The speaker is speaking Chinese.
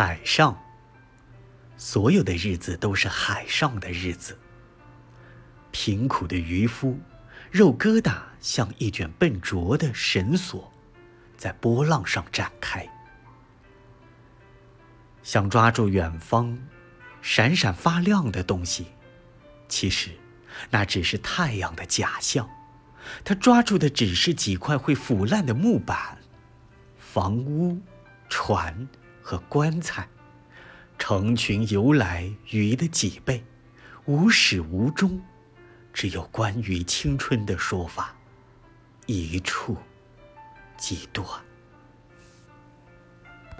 海上，所有的日子都是海上的日子。贫苦的渔夫，肉疙瘩像一卷笨拙的绳索，在波浪上展开。想抓住远方闪闪发亮的东西，其实那只是太阳的假象。他抓住的只是几块会腐烂的木板、房屋、船和棺材，成群游来鱼的脊背，无始无终，只有关于青春的说法，一触即断。